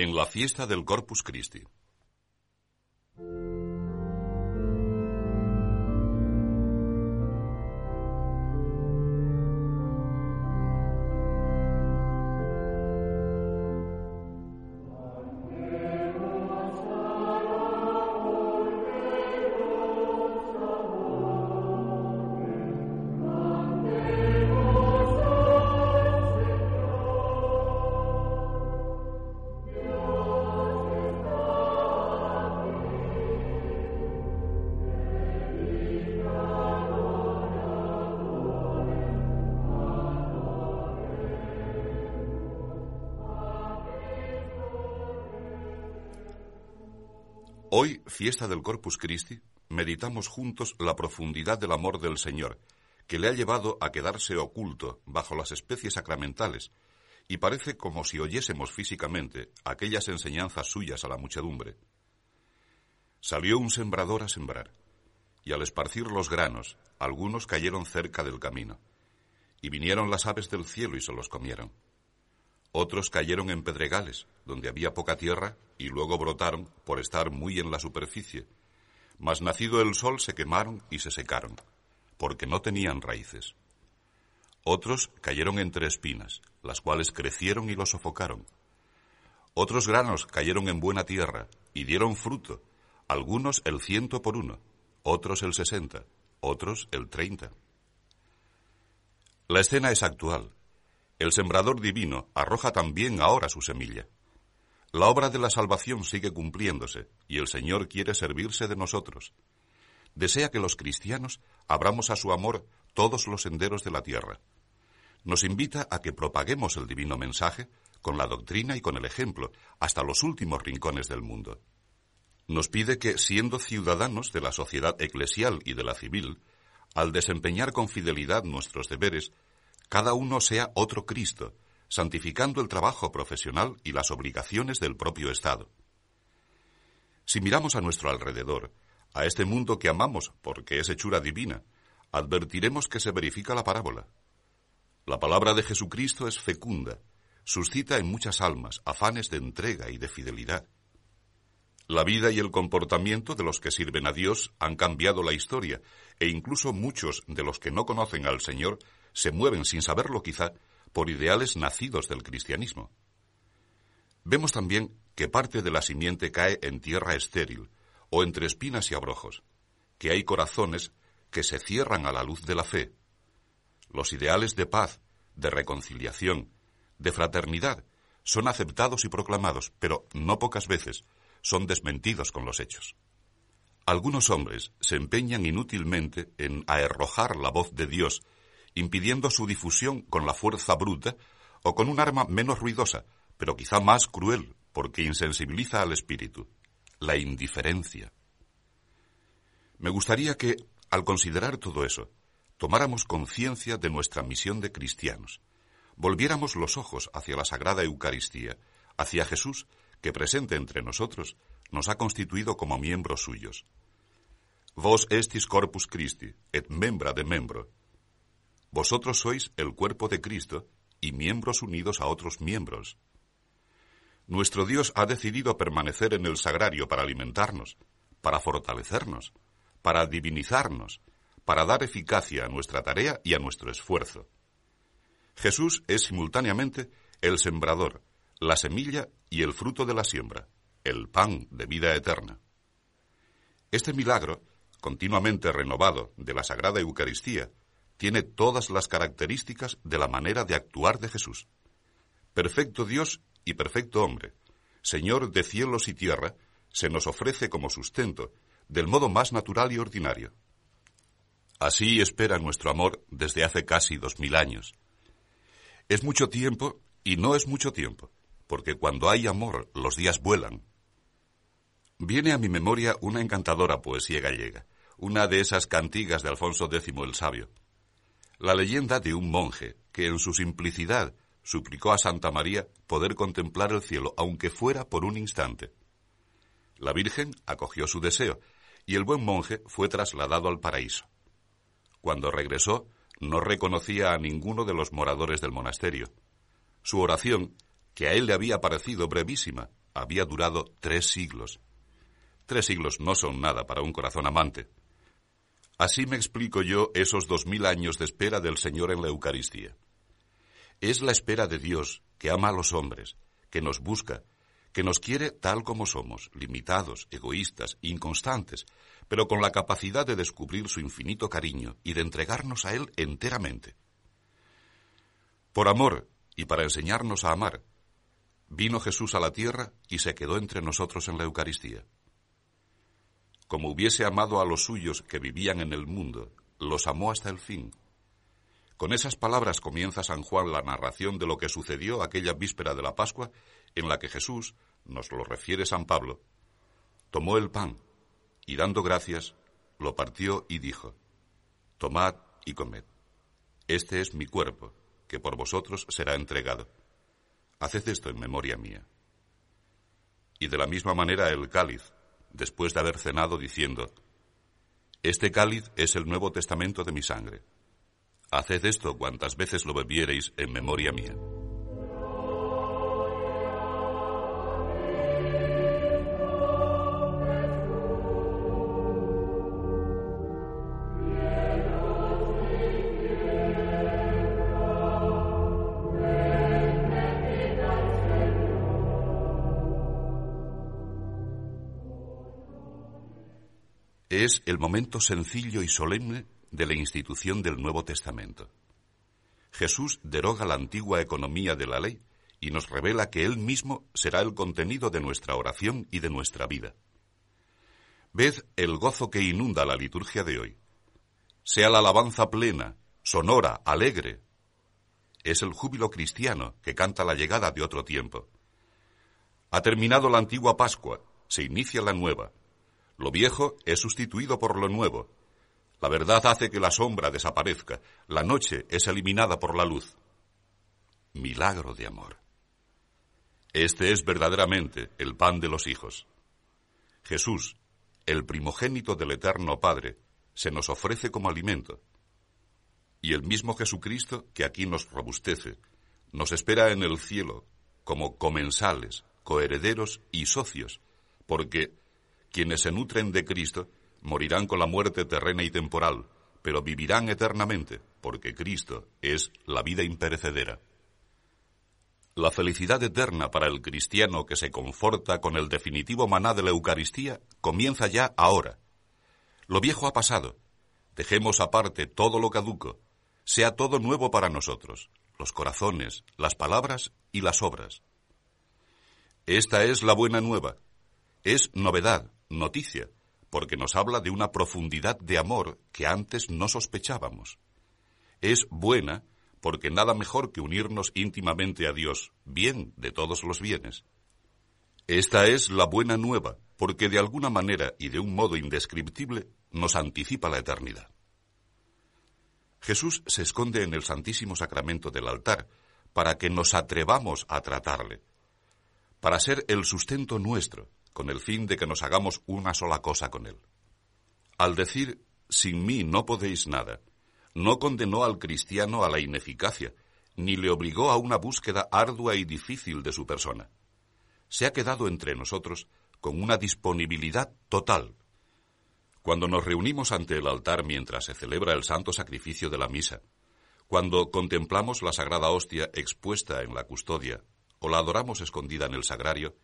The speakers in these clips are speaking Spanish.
En la fiesta del Corpus Christi. Hoy, fiesta del Corpus Christi, meditamos juntos la profundidad del amor del Señor, que le ha llevado a quedarse oculto bajo las especies sacramentales, y parece como si oyésemos físicamente aquellas enseñanzas suyas a la muchedumbre. Salió un sembrador a sembrar, y al esparcir los granos, algunos cayeron cerca del camino, y vinieron las aves del cielo y se los comieron. Otros cayeron en pedregales, donde había poca tierra, y luego brotaron por estar muy en la superficie. Mas nacido el sol se quemaron y se secaron, porque no tenían raíces. Otros cayeron entre espinas, las cuales crecieron y los sofocaron. Otros granos cayeron en buena tierra y dieron fruto, algunos el ciento por uno, otros el sesenta, otros el treinta. La escena es actual, el sembrador divino arroja también ahora su semilla. La obra de la salvación sigue cumpliéndose y el Señor quiere servirse de nosotros. Desea que los cristianos abramos a su amor todos los senderos de la tierra. Nos invita a que propaguemos el divino mensaje con la doctrina y con el ejemplo hasta los últimos rincones del mundo. Nos pide que, siendo ciudadanos de la sociedad eclesial y de la civil, al desempeñar con fidelidad nuestros deberes, cada uno sea otro Cristo, santificando el trabajo profesional y las obligaciones del propio Estado. Si miramos a nuestro alrededor, a este mundo que amamos porque es hechura divina, advertiremos que se verifica la parábola. La palabra de Jesucristo es fecunda, suscita en muchas almas afanes de entrega y de fidelidad. La vida y el comportamiento de los que sirven a Dios han cambiado la historia, e incluso muchos de los que no conocen al Señor se mueven sin saberlo quizá por ideales nacidos del cristianismo. Vemos también que parte de la simiente cae en tierra estéril o entre espinas y abrojos, que hay corazones que se cierran a la luz de la fe. Los ideales de paz, de reconciliación, de fraternidad son aceptados y proclamados, pero no pocas veces son desmentidos con los hechos. Algunos hombres se empeñan inútilmente en aerrojar la voz de Dios impidiendo su difusión con la fuerza bruta o con un arma menos ruidosa, pero quizá más cruel, porque insensibiliza al espíritu, la indiferencia. Me gustaría que, al considerar todo eso, tomáramos conciencia de nuestra misión de cristianos, volviéramos los ojos hacia la Sagrada Eucaristía, hacia Jesús, que presente entre nosotros nos ha constituido como miembros suyos. Vos estis corpus Christi, et membra de membro, vosotros sois el cuerpo de Cristo y miembros unidos a otros miembros. Nuestro Dios ha decidido permanecer en el sagrario para alimentarnos, para fortalecernos, para divinizarnos, para dar eficacia a nuestra tarea y a nuestro esfuerzo. Jesús es simultáneamente el sembrador, la semilla y el fruto de la siembra, el pan de vida eterna. Este milagro, continuamente renovado de la Sagrada Eucaristía, tiene todas las características de la manera de actuar de Jesús. Perfecto Dios y perfecto hombre, Señor de cielos y tierra, se nos ofrece como sustento, del modo más natural y ordinario. Así espera nuestro amor desde hace casi dos mil años. Es mucho tiempo y no es mucho tiempo, porque cuando hay amor los días vuelan. Viene a mi memoria una encantadora poesía gallega, una de esas cantigas de Alfonso X el Sabio. La leyenda de un monje que en su simplicidad suplicó a Santa María poder contemplar el cielo, aunque fuera por un instante. La Virgen acogió su deseo y el buen monje fue trasladado al paraíso. Cuando regresó, no reconocía a ninguno de los moradores del monasterio. Su oración, que a él le había parecido brevísima, había durado tres siglos. Tres siglos no son nada para un corazón amante. Así me explico yo esos dos mil años de espera del Señor en la Eucaristía. Es la espera de Dios, que ama a los hombres, que nos busca, que nos quiere tal como somos, limitados, egoístas, inconstantes, pero con la capacidad de descubrir su infinito cariño y de entregarnos a Él enteramente. Por amor y para enseñarnos a amar, vino Jesús a la tierra y se quedó entre nosotros en la Eucaristía como hubiese amado a los suyos que vivían en el mundo, los amó hasta el fin. Con esas palabras comienza San Juan la narración de lo que sucedió aquella víspera de la Pascua, en la que Jesús, nos lo refiere San Pablo, tomó el pan y dando gracias, lo partió y dijo, Tomad y comed. Este es mi cuerpo, que por vosotros será entregado. Haced esto en memoria mía. Y de la misma manera el cáliz, después de haber cenado, diciendo, Este cáliz es el Nuevo Testamento de mi sangre. Haced esto cuantas veces lo bebiereis en memoria mía. Es el momento sencillo y solemne de la institución del Nuevo Testamento. Jesús deroga la antigua economía de la ley y nos revela que Él mismo será el contenido de nuestra oración y de nuestra vida. Ved el gozo que inunda la liturgia de hoy. Sea la alabanza plena, sonora, alegre. Es el júbilo cristiano que canta la llegada de otro tiempo. Ha terminado la antigua Pascua, se inicia la nueva. Lo viejo es sustituido por lo nuevo. La verdad hace que la sombra desaparezca. La noche es eliminada por la luz. Milagro de amor. Este es verdaderamente el pan de los hijos. Jesús, el primogénito del Eterno Padre, se nos ofrece como alimento. Y el mismo Jesucristo, que aquí nos robustece, nos espera en el cielo como comensales, coherederos y socios, porque quienes se nutren de Cristo morirán con la muerte terrena y temporal, pero vivirán eternamente, porque Cristo es la vida imperecedera. La felicidad eterna para el cristiano que se conforta con el definitivo maná de la Eucaristía comienza ya ahora. Lo viejo ha pasado. Dejemos aparte todo lo caduco. Sea todo nuevo para nosotros, los corazones, las palabras y las obras. Esta es la buena nueva. Es novedad, noticia, porque nos habla de una profundidad de amor que antes no sospechábamos. Es buena porque nada mejor que unirnos íntimamente a Dios, bien de todos los bienes. Esta es la buena nueva, porque de alguna manera y de un modo indescriptible nos anticipa la eternidad. Jesús se esconde en el Santísimo Sacramento del altar para que nos atrevamos a tratarle, para ser el sustento nuestro, con el fin de que nos hagamos una sola cosa con Él. Al decir, sin mí no podéis nada, no condenó al cristiano a la ineficacia, ni le obligó a una búsqueda ardua y difícil de su persona. Se ha quedado entre nosotros con una disponibilidad total. Cuando nos reunimos ante el altar mientras se celebra el santo sacrificio de la misa, cuando contemplamos la sagrada hostia expuesta en la custodia o la adoramos escondida en el sagrario,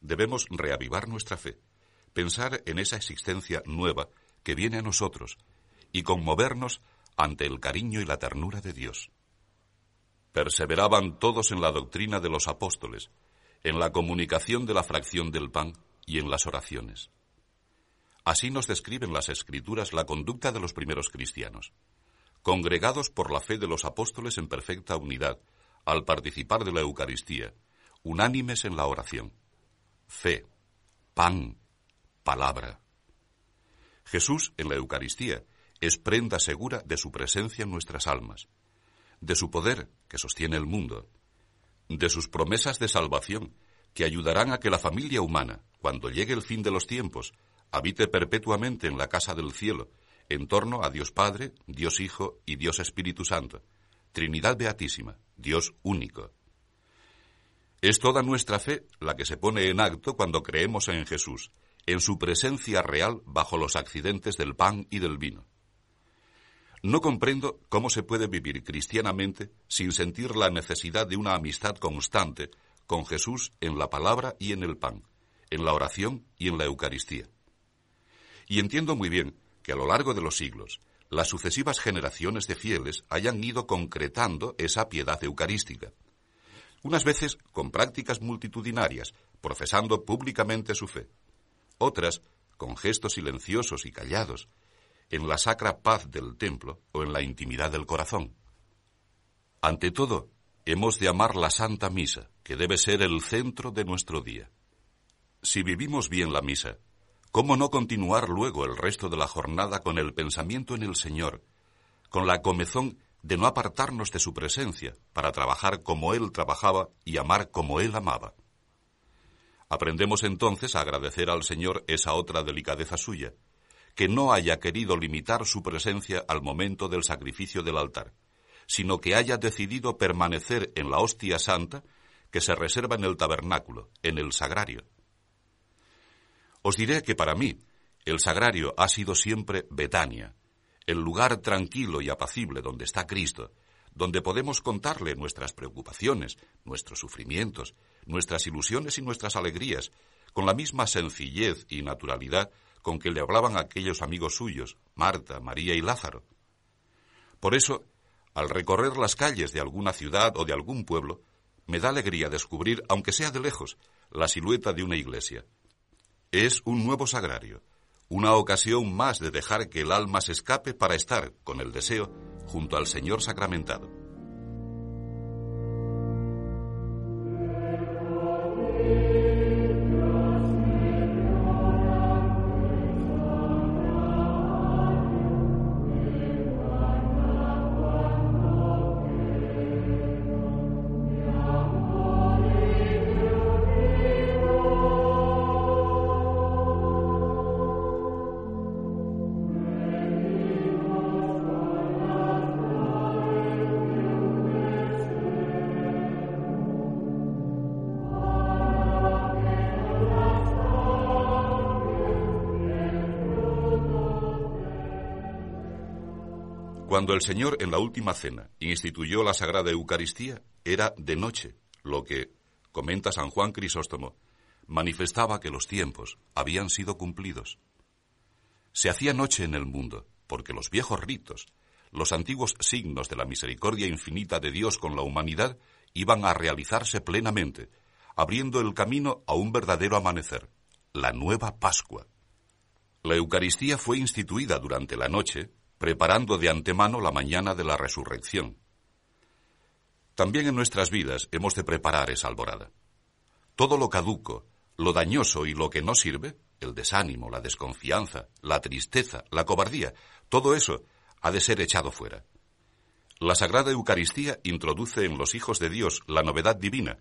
debemos reavivar nuestra fe, pensar en esa existencia nueva que viene a nosotros y conmovernos ante el cariño y la ternura de Dios. Perseveraban todos en la doctrina de los apóstoles, en la comunicación de la fracción del pan y en las oraciones. Así nos describen las Escrituras la conducta de los primeros cristianos. Congregados por la fe de los apóstoles en perfecta unidad, al participar de la Eucaristía, unánimes en la oración. Fe, pan, palabra. Jesús en la Eucaristía es prenda segura de su presencia en nuestras almas, de su poder que sostiene el mundo, de sus promesas de salvación que ayudarán a que la familia humana, cuando llegue el fin de los tiempos, habite perpetuamente en la casa del cielo, en torno a Dios Padre, Dios Hijo y Dios Espíritu Santo, Trinidad Beatísima, Dios único. Es toda nuestra fe la que se pone en acto cuando creemos en Jesús, en su presencia real bajo los accidentes del pan y del vino. No comprendo cómo se puede vivir cristianamente sin sentir la necesidad de una amistad constante con Jesús en la palabra y en el pan, en la oración y en la Eucaristía. Y entiendo muy bien que a lo largo de los siglos las sucesivas generaciones de fieles hayan ido concretando esa piedad eucarística, unas veces con prácticas multitudinarias, profesando públicamente su fe, otras con gestos silenciosos y callados, en la sacra paz del templo o en la intimidad del corazón. Ante todo, hemos de amar la Santa Misa, que debe ser el centro de nuestro día. Si vivimos bien la misa, ¿cómo no continuar luego el resto de la jornada con el pensamiento en el Señor, con la comezón de no apartarnos de su presencia para trabajar como Él trabajaba y amar como Él amaba? Aprendemos entonces a agradecer al Señor esa otra delicadeza suya, que no haya querido limitar su presencia al momento del sacrificio del altar, sino que haya decidido permanecer en la hostia santa que se reserva en el tabernáculo, en el sagrario. Os diré que para mí el sagrario ha sido siempre Betania, el lugar tranquilo y apacible donde está Cristo, donde podemos contarle nuestras preocupaciones, nuestros sufrimientos, nuestras ilusiones y nuestras alegrías, con la misma sencillez y naturalidad con que le hablaban aquellos amigos suyos, Marta, María y Lázaro. Por eso, al recorrer las calles de alguna ciudad o de algún pueblo, me da alegría descubrir, aunque sea de lejos, la silueta de una iglesia. Es un nuevo sagrario, una ocasión más de dejar que el alma se escape para estar, con el deseo, junto al Señor sacramentado. Cuando el Señor en la última cena instituyó la Sagrada Eucaristía, era de noche, lo que, comenta San Juan Crisóstomo, manifestaba que los tiempos habían sido cumplidos. Se hacía noche en el mundo, porque los viejos ritos, los antiguos signos de la misericordia infinita de Dios con la humanidad, iban a realizarse plenamente, abriendo el camino a un verdadero amanecer, la nueva Pascua. La Eucaristía fue instituida durante la noche preparando de antemano la mañana de la resurrección. También en nuestras vidas hemos de preparar esa alborada. Todo lo caduco, lo dañoso y lo que no sirve, el desánimo, la desconfianza, la tristeza, la cobardía, todo eso ha de ser echado fuera. La Sagrada Eucaristía introduce en los hijos de Dios la novedad divina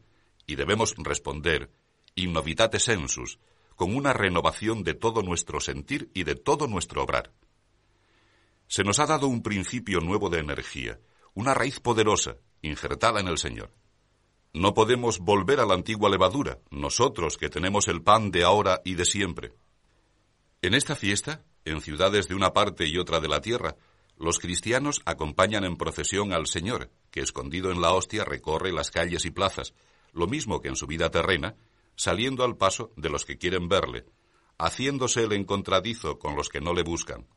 y debemos responder in novitate sensus, con una renovación de todo nuestro sentir y de todo nuestro obrar. Se nos ha dado un principio nuevo de energía, una raíz poderosa, injertada en el Señor. No podemos volver a la antigua levadura, nosotros que tenemos el pan de ahora y de siempre. En esta fiesta, en ciudades de una parte y otra de la tierra, los cristianos acompañan en procesión al Señor, que escondido en la hostia recorre las calles y plazas, lo mismo que en su vida terrena, saliendo al paso de los que quieren verle, haciéndose el encontradizo con los que no le buscan.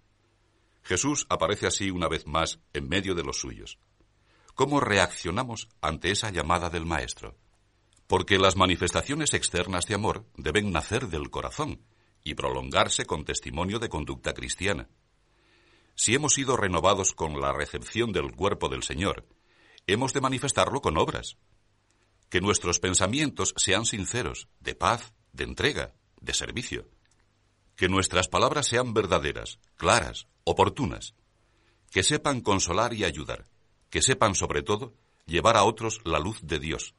Jesús aparece así una vez más en medio de los suyos. ¿Cómo reaccionamos ante esa llamada del Maestro? Porque las manifestaciones externas de amor deben nacer del corazón y prolongarse con testimonio de conducta cristiana. Si hemos sido renovados con la recepción del cuerpo del Señor, hemos de manifestarlo con obras. que nuestros pensamientos sean sinceros, de paz, de entrega, de servicio. Que nuestras palabras sean verdaderas, claras, oportunas. Que sepan consolar y ayudar. Que sepan, sobre todo, llevar a otros la luz de Dios.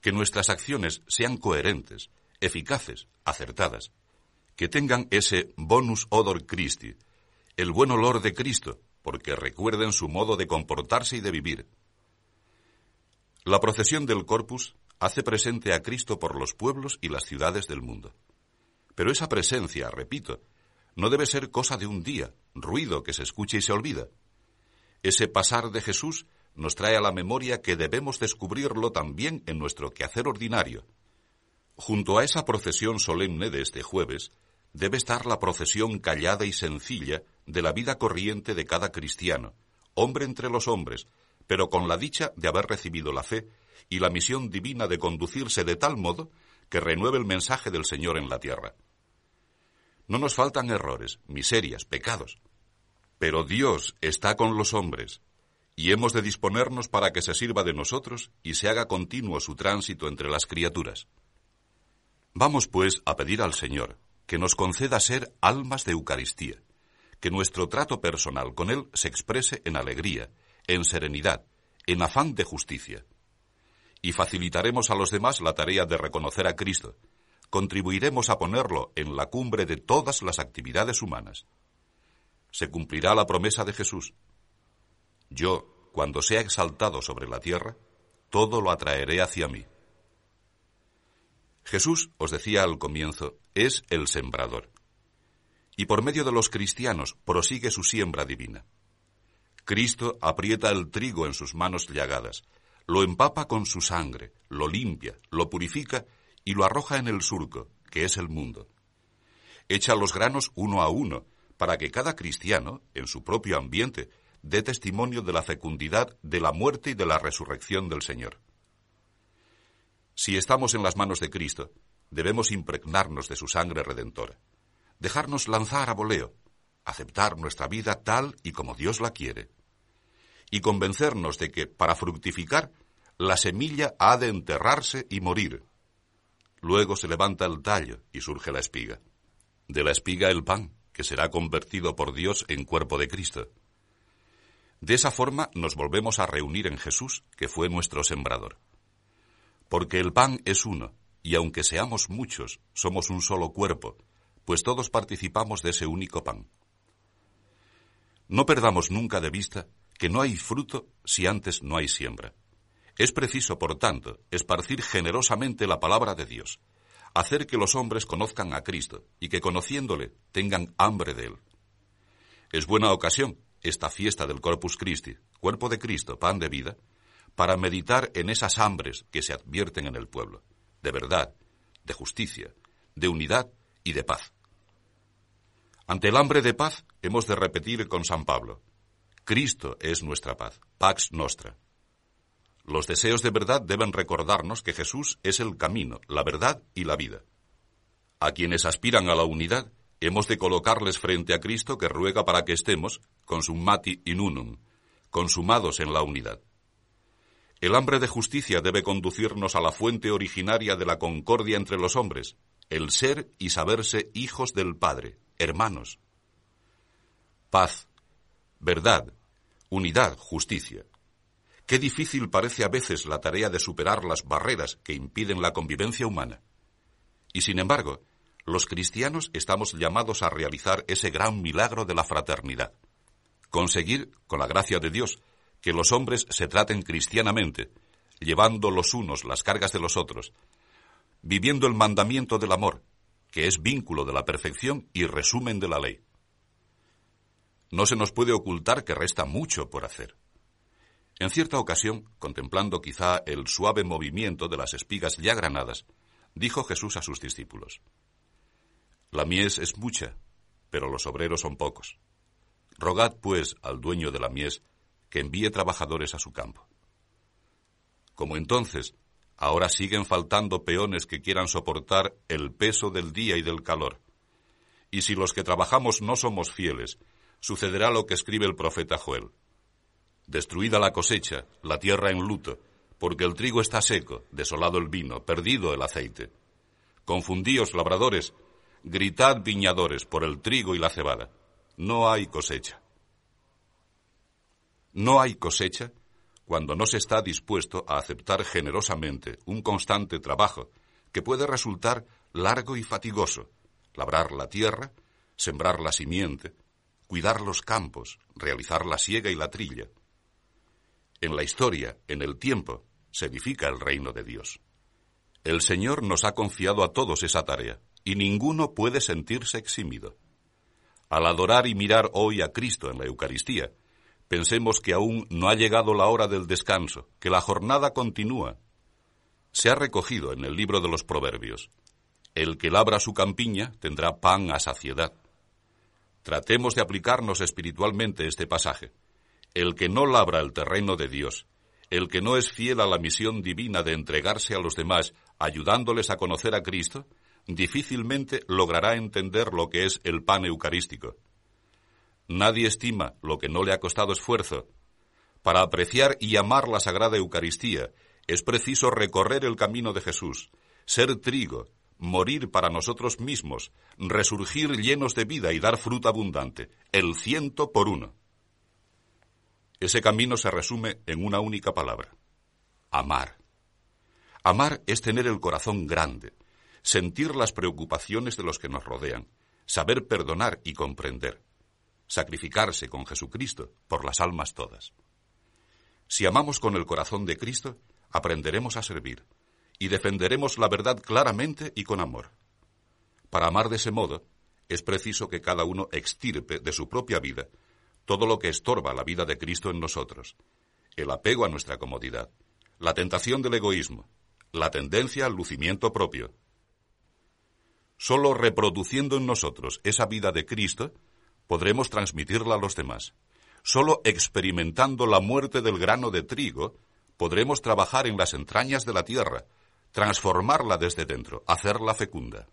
Que nuestras acciones sean coherentes, eficaces, acertadas. Que tengan ese bonus odor Christi, el buen olor de Cristo, porque recuerden su modo de comportarse y de vivir. La procesión del Corpus hace presente a Cristo por los pueblos y las ciudades del mundo. Pero esa presencia, repito, no debe ser cosa de un día, ruido que se escuche y se olvida. Ese pasar de Jesús nos trae a la memoria que debemos descubrirlo también en nuestro quehacer ordinario. Junto a esa procesión solemne de este jueves, debe estar la procesión callada y sencilla de la vida corriente de cada cristiano, hombre entre los hombres, pero con la dicha de haber recibido la fe y la misión divina de conducirse de tal modo que renueve el mensaje del Señor en la tierra. No nos faltan errores, miserias, pecados, pero Dios está con los hombres, y hemos de disponernos para que se sirva de nosotros y se haga continuo su tránsito entre las criaturas. Vamos, pues, a pedir al Señor que nos conceda ser almas de Eucaristía, que nuestro trato personal con Él se exprese en alegría, en serenidad, en afán de justicia. Y facilitaremos a los demás la tarea de reconocer a Cristo. Contribuiremos a ponerlo en la cumbre de todas las actividades humanas. Se cumplirá la promesa de Jesús. Yo, cuando sea exaltado sobre la tierra, todo lo atraeré hacia mí. Jesús, os decía al comienzo, es el sembrador. Y por medio de los cristianos prosigue su siembra divina. Cristo aprieta el trigo en sus manos llagadas, lo empapa con su sangre, lo limpia, lo purifica y lo arroja en el surco, que es el mundo. Echa los granos uno a uno, para que cada cristiano, en su propio ambiente, dé testimonio de la fecundidad de la muerte y de la resurrección del Señor. Si estamos en las manos de Cristo, debemos impregnarnos de su sangre redentora, dejarnos lanzar a voleo, aceptar nuestra vida tal y como Dios la quiere, y convencernos de que, para fructificar, la semilla ha de enterrarse y morir. Luego se levanta el tallo y surge la espiga. De la espiga el pan, que será convertido por Dios en cuerpo de Cristo. De esa forma nos volvemos a reunir en Jesús, que fue nuestro sembrador. Porque el pan es uno, y aunque seamos muchos, somos un solo cuerpo, pues todos participamos de ese único pan. No perdamos nunca de vista que no hay fruto si antes no hay siembra. Es preciso, por tanto, esparcir generosamente la palabra de Dios, hacer que los hombres conozcan a Cristo y que conociéndole tengan hambre de él. Es buena ocasión esta fiesta del Corpus Christi, cuerpo de Cristo, pan de vida, para meditar en esas hambres que se advierten en el pueblo, de verdad, de justicia, de unidad y de paz. Ante el hambre de paz hemos de repetir con San Pablo, Cristo es nuestra paz, pax nostra. Los deseos de verdad deben recordarnos que Jesús es el camino, la verdad y la vida. A quienes aspiran a la unidad, hemos de colocarles frente a Cristo que ruega para que estemos, consumati in unum, consumados en la unidad. El hambre de justicia debe conducirnos a la fuente originaria de la concordia entre los hombres, el ser y saberse hijos del Padre, hermanos. Paz, verdad, unidad, justicia. Qué difícil parece a veces la tarea de superar las barreras que impiden la convivencia humana. Y sin embargo, los cristianos estamos llamados a realizar ese gran milagro de la fraternidad. Conseguir, con la gracia de Dios, que los hombres se traten cristianamente, llevando los unos las cargas de los otros, viviendo el mandamiento del amor, que es vínculo de la perfección y resumen de la ley. No se nos puede ocultar que resta mucho por hacer. En cierta ocasión, contemplando quizá el suave movimiento de las espigas ya granadas, dijo Jesús a sus discípulos, La mies es mucha, pero los obreros son pocos. Rogad, pues, al dueño de la mies que envíe trabajadores a su campo. Como entonces Ahora siguen faltando peones que quieran soportar el peso del día y del calor. Y si los que trabajamos no somos fieles, sucederá lo que escribe el profeta Joel. Destruida la cosecha, la tierra en luto, porque el trigo está seco, desolado el vino, perdido el aceite. Confundíos, labradores, gritad, viñadores, por el trigo y la cebada. No hay cosecha. No hay cosecha cuando no se está dispuesto a aceptar generosamente un constante trabajo que puede resultar largo y fatigoso, labrar la tierra, sembrar la simiente, cuidar los campos, realizar la siega y la trilla. En la historia, en el tiempo, se edifica el reino de Dios. El Señor nos ha confiado a todos esa tarea, y ninguno puede sentirse eximido. Al adorar y mirar hoy a Cristo en la Eucaristía, pensemos que aún no ha llegado la hora del descanso, que la jornada continúa. Se ha recogido en el libro de los Proverbios. El que labra su campiña tendrá pan a saciedad. Tratemos de aplicarnos espiritualmente este pasaje. El que no labra el terreno de Dios, el que no es fiel a la misión divina de entregarse a los demás, ayudándoles a conocer a Cristo, difícilmente logrará entender lo que es el pan eucarístico. Nadie estima lo que no le ha costado esfuerzo. Para apreciar y amar la Sagrada Eucaristía es preciso recorrer el camino de Jesús, ser trigo, morir para nosotros mismos, resurgir llenos de vida y dar fruto abundante, el ciento por uno. Ese camino se resume en una única palabra, amar. Amar es tener el corazón grande, sentir las preocupaciones de los que nos rodean, saber perdonar y comprender, sacrificarse con Jesucristo por las almas todas. Si amamos con el corazón de Cristo, aprenderemos a servir, y defenderemos la verdad claramente y con amor. Para amar de ese modo, es preciso que cada uno extirpe de su propia vida todo lo que estorba la vida de Cristo en nosotros, el apego a nuestra comodidad, la tentación del egoísmo, la tendencia al lucimiento propio. Solo reproduciendo en nosotros esa vida de Cristo, podremos transmitirla a los demás. Solo experimentando la muerte del grano de trigo, podremos trabajar en las entrañas de la tierra, transformarla desde dentro, hacerla fecunda.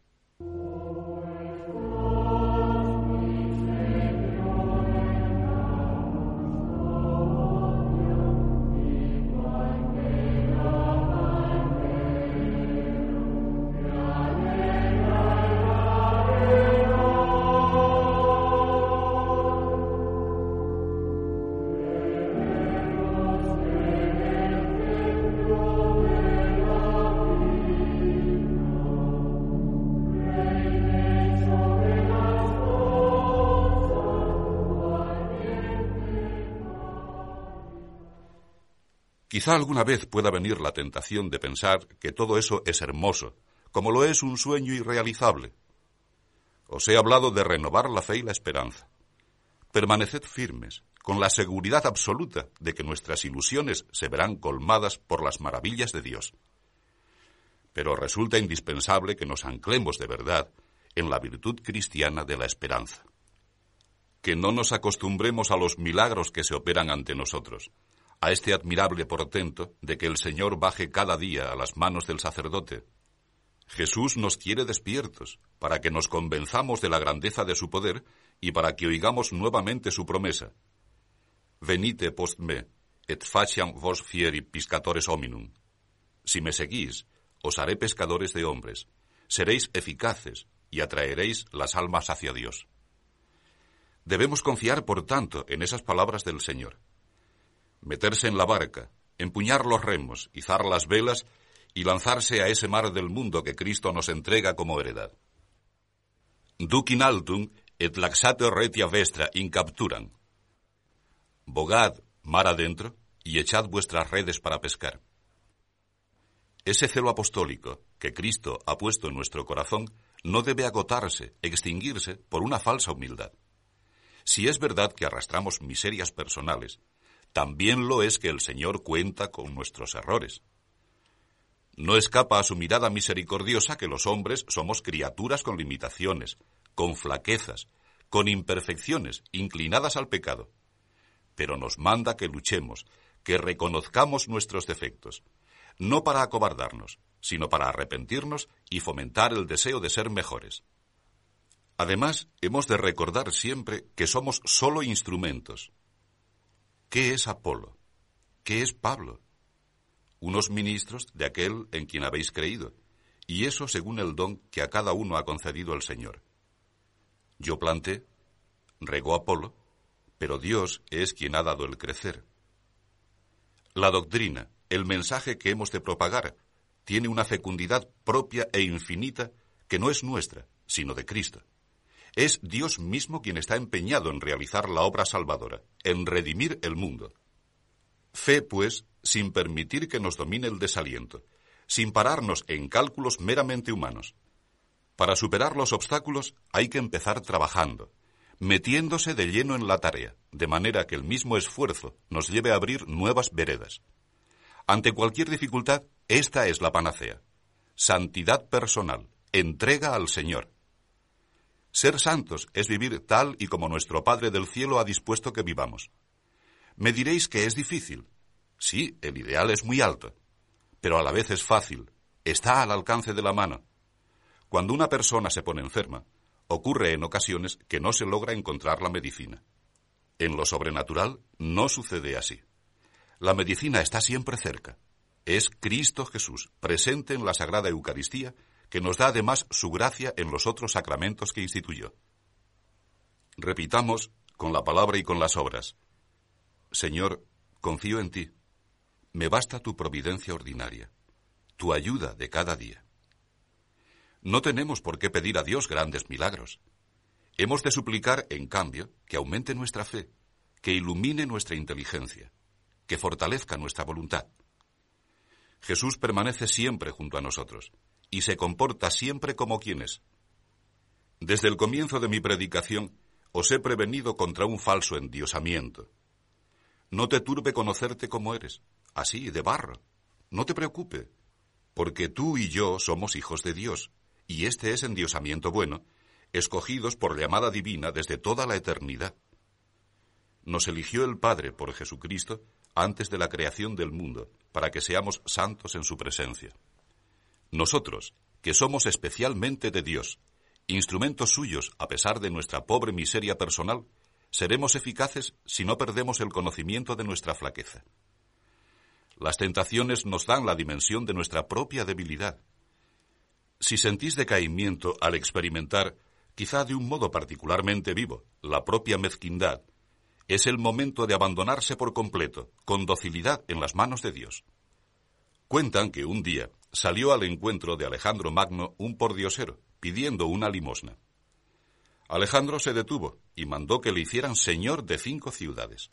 Quizá alguna vez pueda venir la tentación de pensar que todo eso es hermoso, como lo es un sueño irrealizable. Os he hablado de renovar la fe y la esperanza. Permaneced firmes, con la seguridad absoluta de que nuestras ilusiones se verán colmadas por las maravillas de Dios. Pero resulta indispensable que nos anclemos de verdad en la virtud cristiana de la esperanza. Que no nos acostumbremos a los milagros que se operan ante nosotros, a este admirable portento de que el Señor baje cada día a las manos del sacerdote. Jesús nos quiere despiertos, para que nos convenzamos de la grandeza de su poder y para que oigamos nuevamente su promesa. Venite post me, et faciam vos fieri piscatores hominum. Si me seguís, os haré pescadores de hombres, seréis eficaces y atraeréis las almas hacia Dios. Debemos confiar, por tanto, en esas palabras del Señor meterse en la barca, empuñar los remos, izar las velas y lanzarse a ese mar del mundo que Cristo nos entrega como heredad. Duc in altum et laxate retia vestra in capturan. Bogad mar adentro y echad vuestras redes para pescar. Ese celo apostólico que Cristo ha puesto en nuestro corazón no debe agotarse, extinguirse por una falsa humildad. Si es verdad que arrastramos miserias personales, también lo es que el Señor cuenta con nuestros errores. No escapa a su mirada misericordiosa que los hombres somos criaturas con limitaciones, con flaquezas, con imperfecciones, inclinadas al pecado. Pero nos manda que luchemos, que reconozcamos nuestros defectos, no para acobardarnos, sino para arrepentirnos y fomentar el deseo de ser mejores. Además, hemos de recordar siempre que somos solo instrumentos, ¿Qué es Apolo? ¿Qué es Pablo? unos ministros de aquel en quien habéis creído, y eso según el don que a cada uno ha concedido el Señor. Yo planté, regó Apolo, pero Dios es quien ha dado el crecer. La doctrina, el mensaje que hemos de propagar, tiene una fecundidad propia e infinita que no es nuestra, sino de Cristo. Es Dios mismo quien está empeñado en realizar la obra salvadora, en redimir el mundo. Fe, pues, sin permitir que nos domine el desaliento, sin pararnos en cálculos meramente humanos. Para superar los obstáculos hay que empezar trabajando, metiéndose de lleno en la tarea, de manera que el mismo esfuerzo nos lleve a abrir nuevas veredas. Ante cualquier dificultad, esta es la panacea. Santidad personal, entrega al Señor. Ser santos es vivir tal y como nuestro Padre del Cielo ha dispuesto que vivamos. Me diréis que es difícil. Sí, el ideal es muy alto, pero a la vez es fácil, está al alcance de la mano. Cuando una persona se pone enferma, ocurre en ocasiones que no se logra encontrar la medicina. En lo sobrenatural no sucede así. La medicina está siempre cerca. Es Cristo Jesús, presente en la Sagrada Eucaristía, que nos da además su gracia en los otros sacramentos que instituyó. Repitamos con la palabra y con las obras. Señor, confío en ti. Me basta tu providencia ordinaria, tu ayuda de cada día. No tenemos por qué pedir a Dios grandes milagros. Hemos de suplicar, en cambio, que aumente nuestra fe, que ilumine nuestra inteligencia, que fortalezca nuestra voluntad. Jesús permanece siempre junto a nosotros y se comporta siempre como quien es. Desde el comienzo de mi predicación os he prevenido contra un falso endiosamiento. No te turbe conocerte como eres, así, de barro. No te preocupe, porque tú y yo somos hijos de Dios, y este es endiosamiento bueno, escogidos por llamada divina desde toda la eternidad. Nos eligió el Padre por Jesucristo antes de la creación del mundo, para que seamos santos en su presencia. Nosotros, que somos especialmente de Dios, instrumentos suyos a pesar de nuestra pobre miseria personal, seremos eficaces si no perdemos el conocimiento de nuestra flaqueza. Las tentaciones nos dan la dimensión de nuestra propia debilidad. Si sentís decaimiento al experimentar, quizá de un modo particularmente vivo, la propia mezquindad, es el momento de abandonarse por completo, con docilidad en las manos de Dios. Cuentan que un día salió al encuentro de Alejandro Magno un pordiosero, pidiendo una limosna. Alejandro se detuvo y mandó que le hicieran señor de cinco ciudades.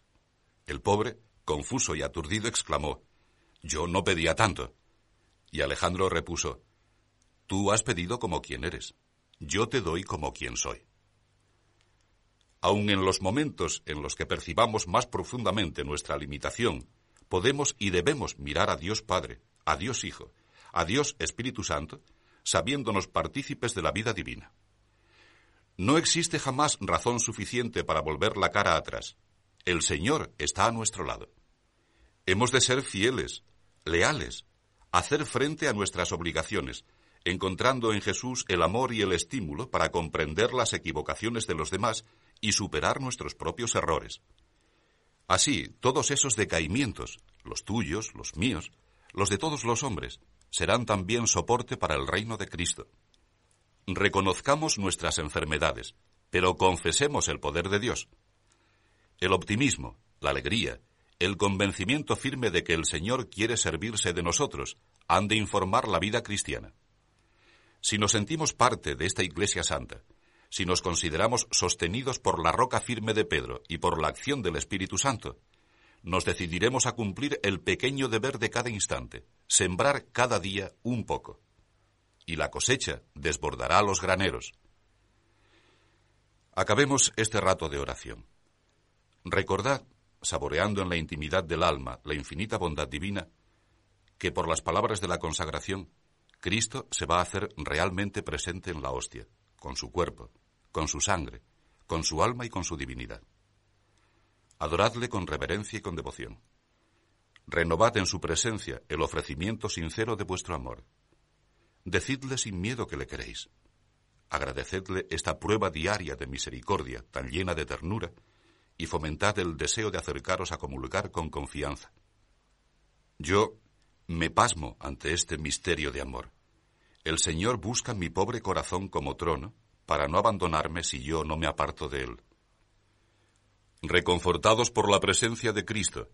El pobre, confuso y aturdido, exclamó yo no pedía tanto. Y Alejandro repuso, Tú has pedido como quien eres, yo te doy como quien soy. Aun en los momentos en los que percibamos más profundamente nuestra limitación, podemos y debemos mirar a Dios Padre, a Dios Hijo, a Dios Espíritu Santo, sabiéndonos partícipes de la vida divina. No existe jamás razón suficiente para volver la cara atrás. El Señor está a nuestro lado. Hemos de ser fieles, leales, hacer frente a nuestras obligaciones, encontrando en Jesús el amor y el estímulo para comprender las equivocaciones de los demás y superar nuestros propios errores. Así, todos esos decaimientos, los tuyos, los míos, los de todos los hombres, serán también soporte para el reino de Cristo. Reconozcamos nuestras enfermedades, pero confesemos el poder de Dios. El optimismo, la alegría, el convencimiento firme de que el Señor quiere servirse de nosotros han de informar la vida cristiana. Si nos sentimos parte de esta Iglesia Santa, si nos consideramos sostenidos por la roca firme de Pedro y por la acción del Espíritu Santo, nos decidiremos a cumplir el pequeño deber de cada instante, sembrar cada día un poco. Y la cosecha desbordará los graneros. Acabemos este rato de oración. Recordad saboreando en la intimidad del alma la infinita bondad divina, que por las palabras de la consagración, Cristo se va a hacer realmente presente en la hostia, con su cuerpo, con su sangre, con su alma y con su divinidad. Adoradle con reverencia y con devoción. Renovad en su presencia el ofrecimiento sincero de vuestro amor. Decidle sin miedo que le queréis. Agradecedle esta prueba diaria de misericordia tan llena de ternura y fomentad el deseo de acercaros a comulgar con confianza. Yo, Me pasmo ante este misterio de amor. El Señor busca mi pobre corazón como trono para no abandonarme si yo no me aparto de él. Reconfortados por la presencia de Cristo,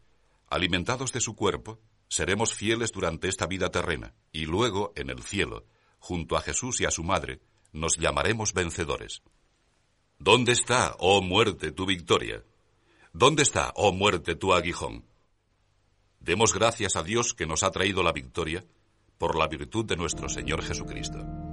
alimentados de su cuerpo, seremos fieles durante esta vida terrena y luego, en el cielo, junto a Jesús y a su madre, nos llamaremos vencedores. ¿Dónde está, oh muerte, tu victoria? ¿Dónde está, oh muerte, tu aguijón? Demos gracias a Dios que nos ha traído la victoria por la virtud de nuestro Señor Jesucristo.